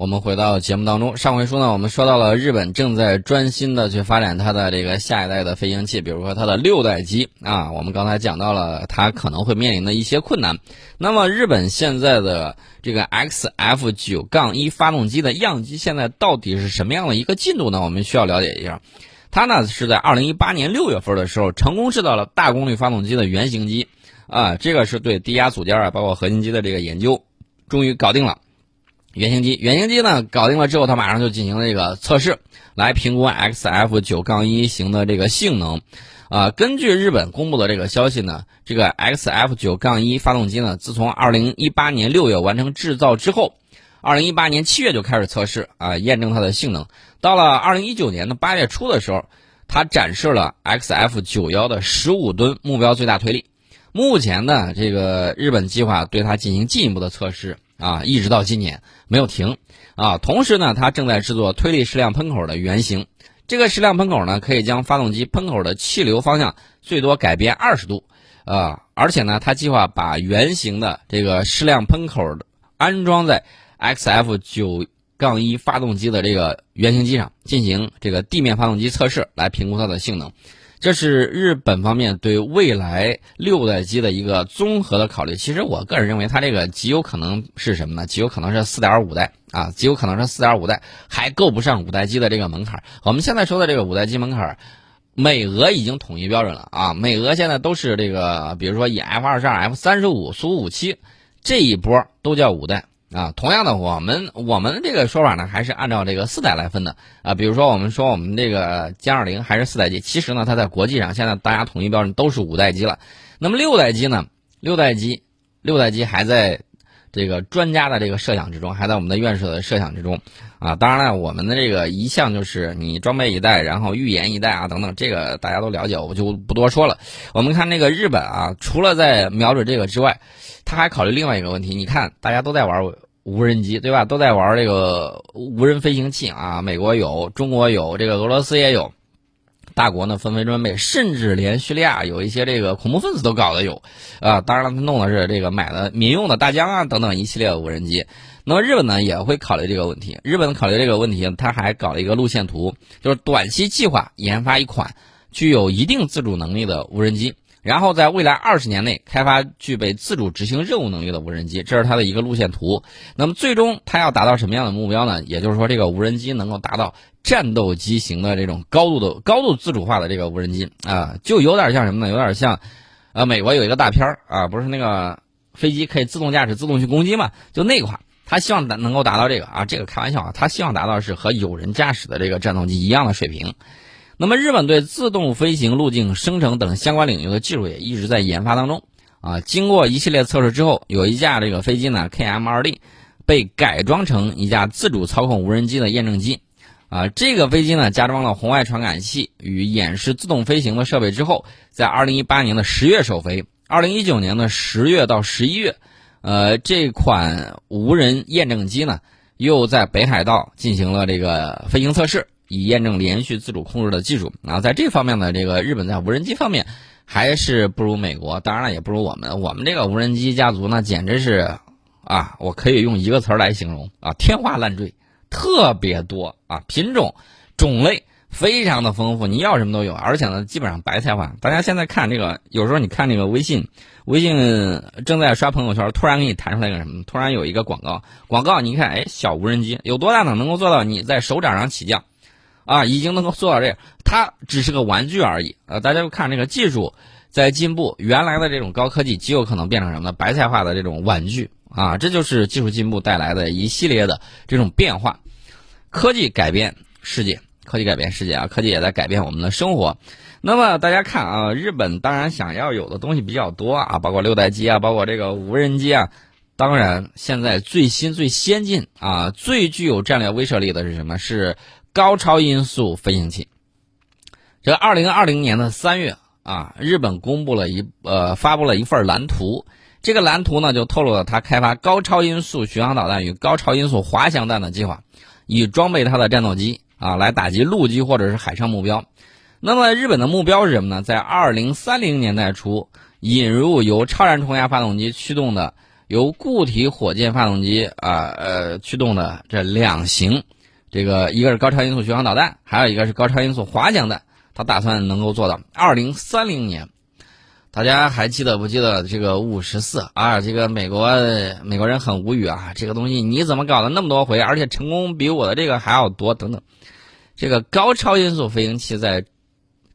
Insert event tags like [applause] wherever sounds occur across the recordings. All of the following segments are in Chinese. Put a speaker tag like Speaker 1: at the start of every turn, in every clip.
Speaker 1: 我们回到节目当中，上回书呢，我们说到了日本正在专心的去发展它的这个下一代的飞行器，比如说它的六代机啊。我们刚才讲到了它可能会面临的一些困难。那么日本现在的这个 XF 九杠一发动机的样机现在到底是什么样的一个进度呢？我们需要了解一下。它呢是在二零一八年六月份的时候成功制造了大功率发动机的原型机啊，这个是对低压组件啊，包括核心机的这个研究，终于搞定了。原型机，原型机呢搞定了之后，它马上就进行了这个测试，来评估 XF 九杠一型的这个性能。啊，根据日本公布的这个消息呢，这个 XF 九杠一发动机呢，自从二零一八年六月完成制造之后，二零一八年七月就开始测试啊，验证它的性能。到了二零一九年的八月初的时候，它展示了 XF 九幺的十五吨目标最大推力。目前呢，这个日本计划对它进行进一步的测试。啊，一直到今年没有停，啊，同时呢，它正在制作推力矢量喷口的原型。这个矢量喷口呢，可以将发动机喷口的气流方向最多改变二十度，啊，而且呢，它计划把原型的这个矢量喷口安装在 XF 九杠一发动机的这个原型机上，进行这个地面发动机测试，来评估它的性能。这是日本方面对未来六代机的一个综合的考虑。其实我个人认为，它这个极有可能是什么呢？极有可能是四点五代啊，极有可能是四点五代，还够不上五代机的这个门槛。我们现在说的这个五代机门槛，美俄已经统一标准了啊。美俄现在都是这个，比如说以 F 二十二、F 三十五、苏五七这一波都叫五代。啊，同样的，我们我们这个说法呢，还是按照这个四代来分的啊。比如说，我们说我们这个歼二零还是四代机，其实呢，它在国际上现在大家统一标准都是五代机了。那么六代机呢？六代机，六代机还在这个专家的这个设想之中，还在我们的院士的设想之中啊。当然了，我们的这个一向就是你装备一代，然后预言一代啊等等，这个大家都了解，我就不多说了。我们看那个日本啊，除了在瞄准这个之外。他还考虑另外一个问题，你看，大家都在玩无人机，对吧？都在玩这个无人飞行器啊，美国有，中国有，这个俄罗斯也有，大国呢纷纷装备，甚至连叙利亚有一些这个恐怖分子都搞的有，啊，当然了，他弄的是这个买的民用的大疆啊等等一系列的无人机。那么日本呢也会考虑这个问题，日本考虑这个问题，他还搞了一个路线图，就是短期计划研发一款具有一定自主能力的无人机。然后在未来二十年内开发具备自主执行任务能力的无人机，这是它的一个路线图。那么最终它要达到什么样的目标呢？也就是说，这个无人机能够达到战斗机型的这种高度的高度自主化的这个无人机啊，就有点像什么呢？有点像，呃，美国有一个大片儿啊，不是那个飞机可以自动驾驶、自动去攻击嘛？就那款，他希望达能够达到这个啊，这个开玩笑啊，他希望达到是和有人驾驶的这个战斗机一样的水平。那么，日本对自动飞行路径生成等相关领域的技术也一直在研发当中。啊，经过一系列测试之后，有一架这个飞机呢，KM2D，被改装成一架自主操控无人机的验证机。啊，这个飞机呢，加装了红外传感器与演示自动飞行的设备之后，在2018年的十月首飞，2019年的十月到十一月，呃，这款无人验证机呢，又在北海道进行了这个飞行测试。以验证连续自主控制的技术啊，在这方面呢，这个日本在无人机方面还是不如美国，当然了也不如我们。我们这个无人机家族呢，简直是啊，我可以用一个词儿来形容啊，天花乱坠，特别多啊，品种种类非常的丰富，你要什么都有，而且呢，基本上白菜化。大家现在看这个，有时候你看那个微信，微信正在刷朋友圈，突然给你弹出来个什么？突然有一个广告，广告你看，哎，小无人机有多大呢？能够做到你在手掌上起降。啊，已经能够做到这样，它只是个玩具而已。呃，大家看这个技术在进步，原来的这种高科技极有可能变成什么呢？白菜化的这种玩具啊，这就是技术进步带来的一系列的这种变化。科技改变世界，科技改变世界啊，科技也在改变我们的生活。那么大家看啊，日本当然想要有的东西比较多啊，包括六代机啊，包括这个无人机啊。当然，现在最新最先进啊，最具有战略威慑力的是什么？是。高超音速飞行器。这二零二零年的三月啊，日本公布了一呃发布了一份蓝图。这个蓝图呢，就透露了他开发高超音速巡航导弹与高超音速滑翔弹的计划，以装备他的战斗机啊，来打击陆基或者是海上目标。那么日本的目标是什么呢？在二零三零年代初，引入由超燃冲压发动机驱动的由固体火箭发动机啊呃驱动的这两型，这个一个是高超音速巡航导弹，还有一个是高超音速滑翔弹，他打算能够做到二零三零年。大家还记得不记得这个五十四啊？这个美国美国人很无语啊，这个东西你怎么搞了那么多回，而且成功比我的这个还要多等等。这个高超音速飞行器在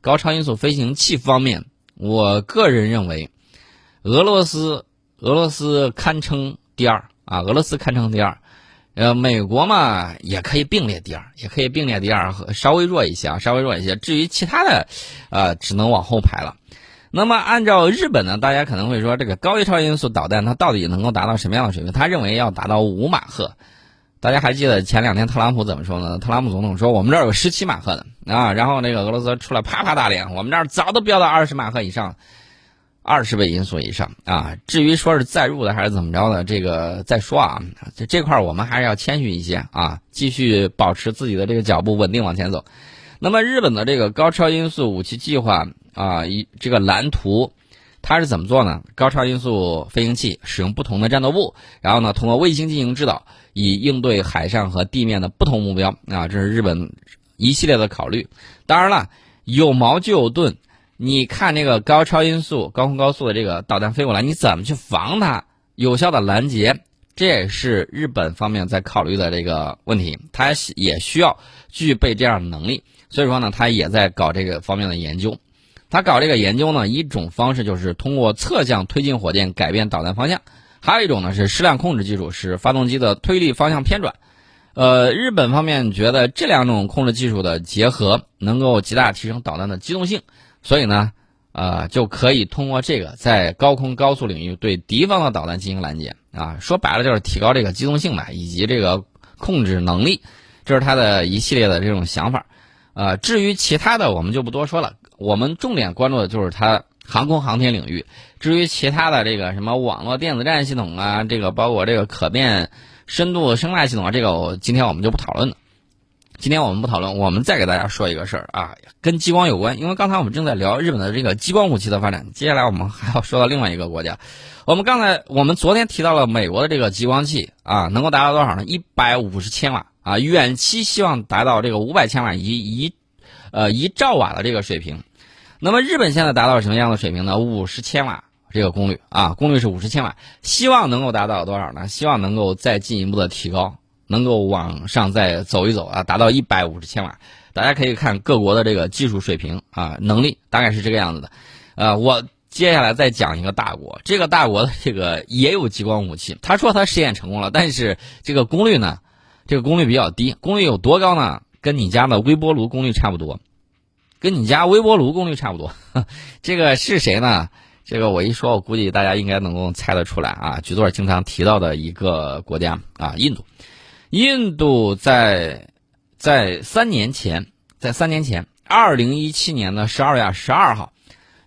Speaker 1: 高超音速飞行器方面，我个人认为，俄罗斯俄罗斯堪称第二啊，俄罗斯堪称第二，呃，美国嘛也可以并列第二，也可以并列第二，稍微弱一些啊，稍微弱一些。至于其他的，呃，只能往后排了。那么，按照日本呢，大家可能会说，这个高超音速导弹它到底能够达到什么样的水平？他认为要达到五马赫。大家还记得前两天特朗普怎么说呢？特朗普总统说我们这儿有十七马赫的啊，然后那个俄罗斯出来啪啪打脸，我们这儿早都飙到二十马赫以上，二十倍音速以上啊。至于说是载入的还是怎么着的，这个再说啊。这这块我们还是要谦虚一些啊，继续保持自己的这个脚步，稳定往前走。那么日本的这个高超音速武器计划。啊，一这个蓝图，它是怎么做呢？高超音速飞行器使用不同的战斗部，然后呢，通过卫星进行指导，以应对海上和地面的不同目标。啊，这是日本一系列的考虑。当然了，有矛就有盾。你看这个高超音速、高空高速的这个导弹飞过来，你怎么去防它？有效的拦截，这也是日本方面在考虑的这个问题。它也需要具备这样的能力，所以说呢，它也在搞这个方面的研究。他搞这个研究呢，一种方式就是通过侧向推进火箭改变导弹方向，还有一种呢是矢量控制技术，使发动机的推力方向偏转。呃，日本方面觉得这两种控制技术的结合能够极大提升导弹的机动性，所以呢，呃，就可以通过这个在高空高速领域对敌方的导弹进行拦截啊。说白了就是提高这个机动性吧，以及这个控制能力，这是他的一系列的这种想法。呃，至于其他的，我们就不多说了。我们重点关注的就是它航空航天领域。至于其他的这个什么网络电子战系统啊，这个包括这个可变深度生态系统啊，这个我今天我们就不讨论了。今天我们不讨论，我们再给大家说一个事儿啊，跟激光有关。因为刚才我们正在聊日本的这个激光武器的发展，接下来我们还要说到另外一个国家。我们刚才我们昨天提到了美国的这个激光器啊，能够达到多少呢？一百五十千瓦啊，远期希望达到这个五百千瓦一一。呃，一兆瓦的这个水平，那么日本现在达到什么样的水平呢？五十千瓦这个功率啊，功率是五十千瓦，希望能够达到多少呢？希望能够再进一步的提高，能够往上再走一走啊，达到一百五十千瓦。大家可以看各国的这个技术水平啊，能力大概是这个样子的。呃，我接下来再讲一个大国，这个大国的这个也有激光武器，他说他试验成功了，但是这个功率呢，这个功率比较低，功率有多高呢？跟你家的微波炉功率差不多，跟你家微波炉功率差不多。[laughs] 这个是谁呢？这个我一说，我估计大家应该能够猜得出来啊。局座经常提到的一个国家啊，印度。印度在在三年前，在三年前，二零一七年的十二月十二号，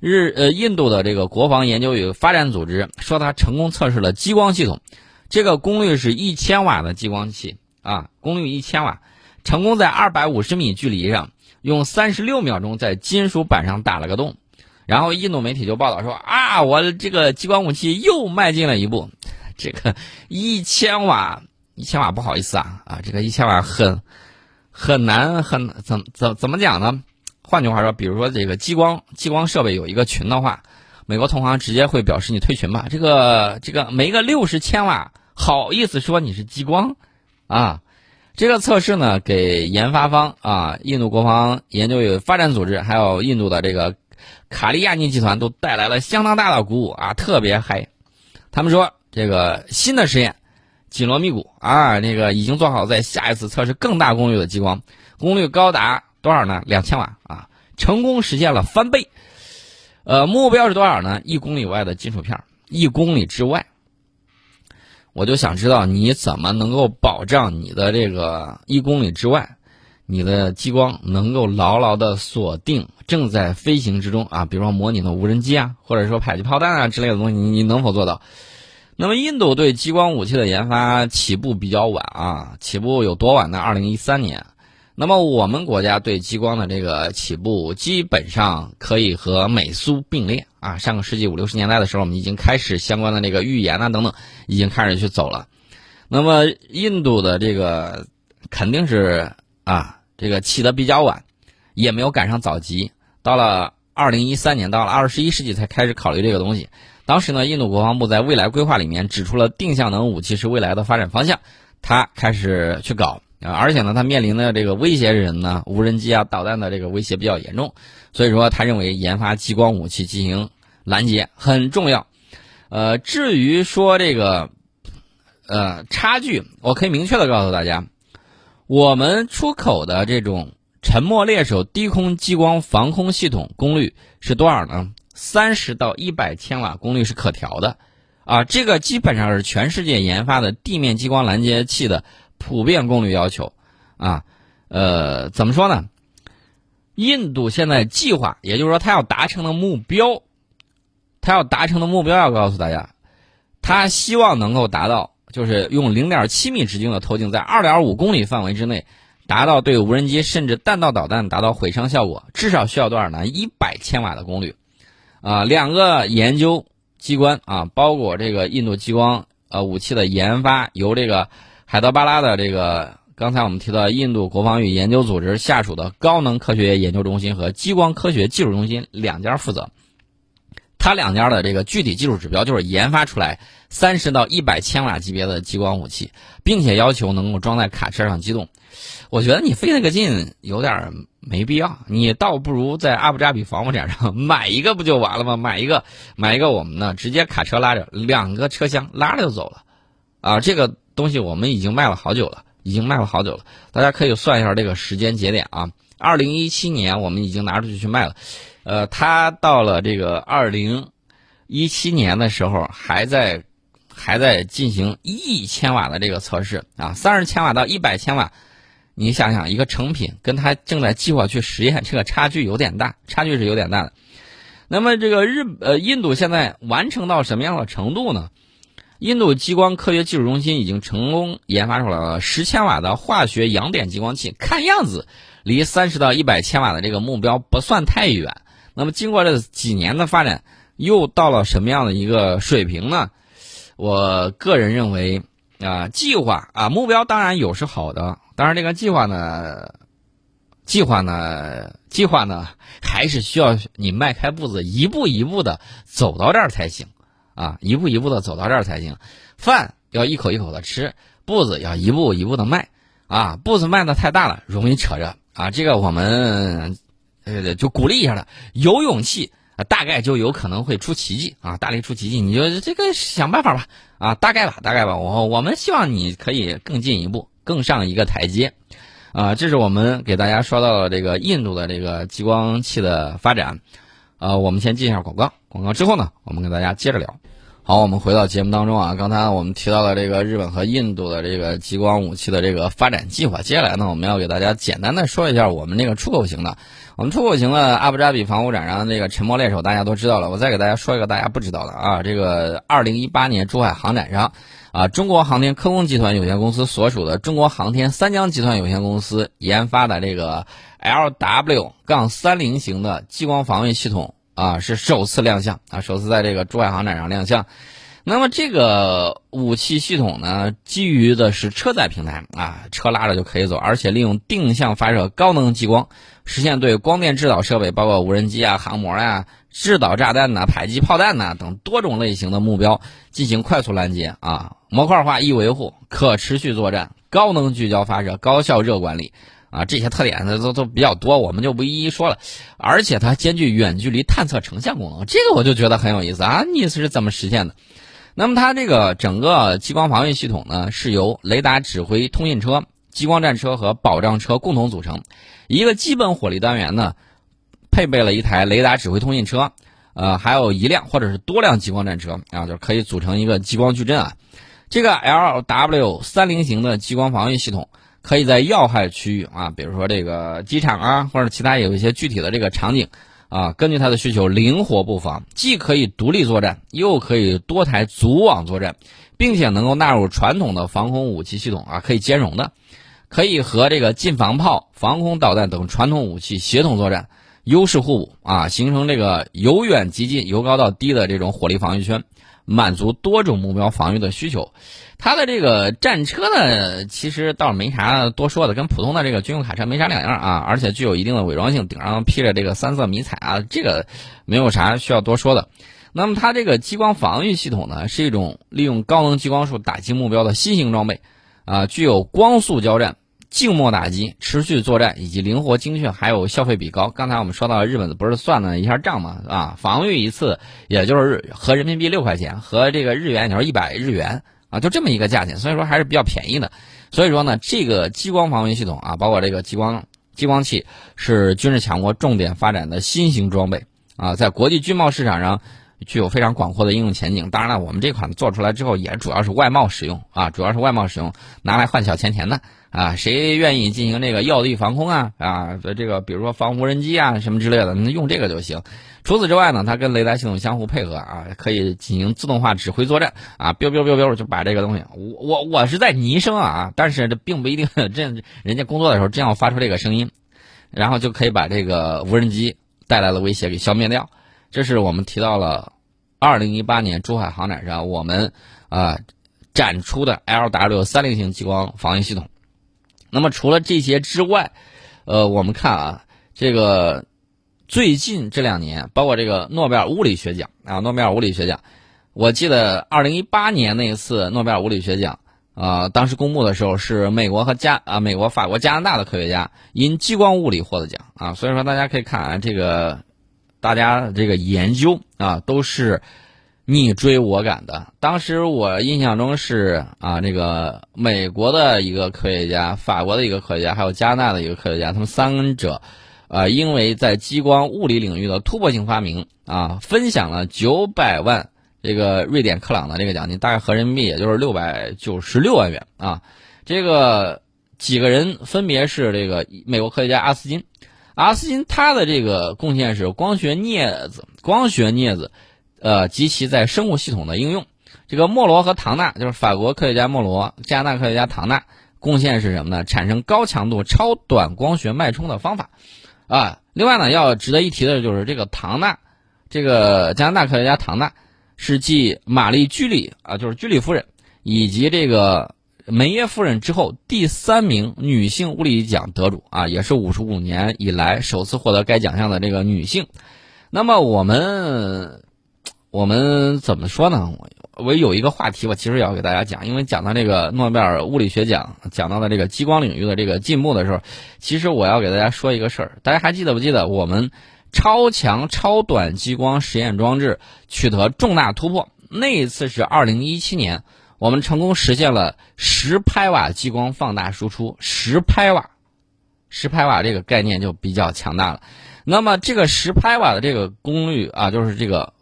Speaker 1: 日呃，印度的这个国防研究与发展组织说，它成功测试了激光系统，这个功率是一千瓦的激光器啊，功率一千瓦。成功在二百五十米距离上用三十六秒钟在金属板上打了个洞，然后印度媒体就报道说啊，我这个激光武器又迈进了一步。这个一千瓦，一千瓦不好意思啊啊，这个一千瓦很很难很怎怎怎么讲呢？换句话说，比如说这个激光激光设备有一个群的话，美国同行直接会表示你退群吧。这个这个没个六十千瓦，好意思说你是激光啊？这个测试呢，给研发方啊，印度国防研究与发展组织，还有印度的这个卡利亚尼集团，都带来了相当大的鼓舞啊，特别嗨。他们说，这个新的实验紧锣密鼓啊，那个已经做好在下一次测试更大功率的激光，功率高达多少呢？两千瓦啊，成功实现了翻倍。呃，目标是多少呢？一公里外的金属片，一公里之外。我就想知道你怎么能够保障你的这个一公里之外，你的激光能够牢牢的锁定正在飞行之中啊，比如说模拟的无人机啊，或者说迫击炮弹啊之类的东西，你你能否做到？那么印度对激光武器的研发起步比较晚啊，起步有多晚呢？二零一三年，那么我们国家对激光的这个起步，基本上可以和美苏并列啊。上个世纪五六十年代的时候，我们已经开始相关的这个预言啊等等，已经开始去走了。那么印度的这个肯定是啊，这个起的比较晚，也没有赶上早集。到了二零一三年，到了二十一世纪才开始考虑这个东西。当时呢，印度国防部在未来规划里面指出了定向能武器是未来的发展方向，他开始去搞啊，而且呢，他面临的这个威胁人呢，无人机啊、导弹的这个威胁比较严重，所以说他认为研发激光武器进行拦截很重要。呃，至于说这个呃差距，我可以明确的告诉大家，我们出口的这种沉默猎手低空激光防空系统功率是多少呢？三十到一百千瓦功率是可调的，啊，这个基本上是全世界研发的地面激光拦截器的普遍功率要求，啊，呃，怎么说呢？印度现在计划，也就是说，他要达成的目标，他要达成的目标，要告诉大家，他希望能够达到，就是用零点七米直径的透镜，在二点五公里范围之内，达到对无人机甚至弹道导弹达到毁伤效果，至少需要多少呢？一百千瓦的功率。啊，两个研究机关啊，包括这个印度激光呃武器的研发，由这个海德巴拉的这个刚才我们提到印度国防与研究组织下属的高能科学研究中心和激光科学技术中心两家负责。他两家的这个具体技术指标就是研发出来三十到一百千瓦级别的激光武器，并且要求能够装在卡车上机动。我觉得你费那个劲有点没必要，你倒不如在阿布扎比防务展上 [laughs] 买一个不就完了吗？买一个，买一个，我们呢直接卡车拉着两个车厢拉着就走了，啊，这个东西我们已经卖了好久了，已经卖了好久了，大家可以算一下这个时间节点啊，二零一七年我们已经拿出去去卖了，呃，他到了这个二零一七年的时候还在还在进行一千瓦的这个测试啊，三十千瓦到一百千瓦。你想想，一个成品跟他正在计划去实验，这个差距有点大，差距是有点大的。那么，这个日呃印度现在完成到什么样的程度呢？印度激光科学技术中心已经成功研发出来了十千瓦的化学阳点激光器，看样子离三十到一百千瓦的这个目标不算太远。那么，经过这几年的发展，又到了什么样的一个水平呢？我个人认为啊，计划啊，目标当然有是好的。当然，这个计划呢，计划呢，计划呢，还是需要你迈开步子，一步一步的走到这儿才行，啊，一步一步的走到这儿才行。饭要一口一口的吃，步子要一步一步的迈，啊，步子迈的太大了，容易扯着啊。这个我们对对就鼓励一下他，有勇气啊，大概就有可能会出奇迹啊，大力出奇迹，你就这个想办法吧，啊，大概吧，大概吧，我我们希望你可以更进一步。更上一个台阶，啊，这是我们给大家说到了这个印度的这个激光器的发展，呃，我们先进一下广告，广告之后呢，我们跟大家接着聊。好，我们回到节目当中啊，刚才我们提到了这个日本和印度的这个激光武器的这个发展计划，接下来呢，我们要给大家简单的说一下我们这个出口型的，我们出口型的阿布扎比防务展上的这个沉默猎手大家都知道了，我再给大家说一个大家不知道的啊，这个二零一八年珠海航展上，啊，中国航天科工集团有限公司所属的中国航天三江集团有限公司研发的这个 LW- 杠三零型的激光防御系统。啊，是首次亮相啊，首次在这个珠海航展上亮相。那么这个武器系统呢，基于的是车载平台啊，车拉着就可以走，而且利用定向发射高能激光，实现对光电制导设备，包括无人机啊、航模呀、制导炸弹呐、迫击炮弹呐等多种类型的目标进行快速拦截啊，模块化易维护，可持续作战，高能聚焦发射，高效热管理。啊，这些特点呢都都比较多，我们就不一一说了。而且它兼具远距离探测成像功能，这个我就觉得很有意思啊！你是怎么实现的？那么它这个整个激光防御系统呢，是由雷达指挥通信车、激光战车和保障车共同组成。一个基本火力单元呢，配备了一台雷达指挥通信车，呃，还有一辆或者是多辆激光战车啊，就可以组成一个激光矩阵啊。这个 LW 三零型的激光防御系统。可以在要害区域啊，比如说这个机场啊，或者其他有一些具体的这个场景啊，根据他的需求灵活布防，既可以独立作战，又可以多台组网作战，并且能够纳入传统的防空武器系统啊，可以兼容的。可以和这个近防炮、防空导弹等传统武器协同作战，优势互补啊，形成这个由远及近、由高到低的这种火力防御圈，满足多种目标防御的需求。它的这个战车呢，其实倒没啥多说的，跟普通的这个军用卡车没啥两样啊，而且具有一定的伪装性，顶上披着这个三色迷彩啊，这个没有啥需要多说的。那么它这个激光防御系统呢，是一种利用高能激光束打击目标的新型装备，啊，具有光速交战、静默打击、持续作战以及灵活精确，还有消费比高。刚才我们说到日本不是算了一下账嘛，啊，防御一次也就是合人民币六块钱，合这个日元你说一百日元。啊，就这么一个价钱，所以说还是比较便宜的。所以说呢，这个激光防御系统啊，包括这个激光激光器，是军事强国重点发展的新型装备啊，在国际军贸市场上具有非常广阔的应用前景。当然了，我们这款做出来之后，也主要是外贸使用啊，主要是外贸使用，拿来换小钱钱的。啊，谁愿意进行这个要地防空啊？啊，这个比如说防无人机啊什么之类的，那用这个就行。除此之外呢，它跟雷达系统相互配合啊，可以进行自动化指挥作战啊，biu biu biu biu 就把这个东西，我我我是在拟声啊，但是这并不一定这人家工作的时候真要发出这个声音，然后就可以把这个无人机带来的威胁给消灭掉。这是我们提到了二零一八年珠海航展上我们啊展出的 LW 三零型激光防御系统。那么除了这些之外，呃，我们看啊，这个最近这两年，包括这个诺贝尔物理学奖啊，诺贝尔物理学奖，我记得二零一八年那一次诺贝尔物理学奖啊，当时公布的时候是美国和加啊，美国、法国、加拿大的科学家因激光物理获得奖啊，所以说大家可以看啊，这个大家这个研究啊都是。你追我赶的，当时我印象中是啊，这个美国的一个科学家、法国的一个科学家，还有加拿大的一个科学家，他们三者，啊，因为在激光物理领域的突破性发明啊，分享了九百万这个瑞典克朗的这个奖金，大概合人民币也就是六百九十六万元啊。这个几个人分别是这个美国科学家阿斯金，阿斯金他的这个贡献是光学镊子，光学镊子。呃，及其在生物系统的应用，这个莫罗和唐纳就是法国科学家莫罗，加拿大科学家唐纳贡献是什么呢？产生高强度超短光学脉冲的方法，啊，另外呢，要值得一提的就是这个唐纳，这个加拿大科学家唐纳是继玛丽居里啊，就是居里夫人以及这个梅耶夫人之后第三名女性物理奖得主啊，也是五十五年以来首次获得该奖项的这个女性。那么我们。我们怎么说呢？我我有一个话题，我其实也要给大家讲，因为讲到这个诺贝尔物理学奖，讲到了这个激光领域的这个进步的时候，其实我要给大家说一个事儿。大家还记得不记得我们超强超短激光实验装置取得重大突破？那一次是二零一七年，我们成功实现了十拍瓦激光放大输出。十拍瓦，十拍瓦这个概念就比较强大了。那么这个十拍瓦的这个功率啊，就是这个。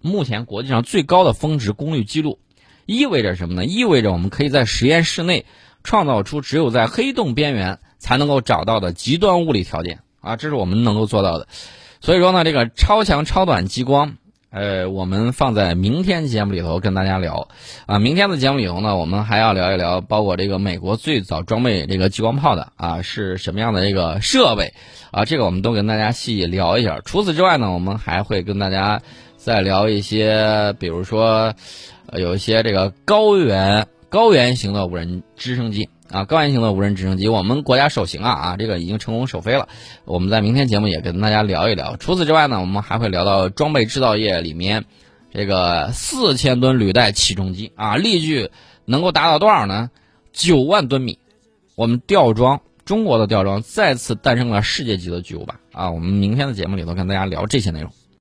Speaker 1: 目前国际上最高的峰值功率记录，意味着什么呢？意味着我们可以在实验室内创造出只有在黑洞边缘才能够找到的极端物理条件啊！这是我们能够做到的。所以说呢，这个超强超短激光，呃，我们放在明天节目里头跟大家聊啊。明天的节目里头呢，我们还要聊一聊，包括这个美国最早装备这个激光炮的啊是什么样的这个设备啊，这个我们都跟大家细聊一下。除此之外呢，我们还会跟大家。再聊一些，比如说，有一些这个高原高原型的无人直升机啊，高原型的无人直升机，我们国家首型啊啊，这个已经成功首飞了。我们在明天节目也跟大家聊一聊。除此之外呢，我们还会聊到装备制造业里面这个四千吨履带起重机啊，力矩能够达到多少呢？九万吨米。我们吊装中国的吊装再次诞生了世界级的巨无霸啊！我们明天的节目里头跟大家聊这些内容。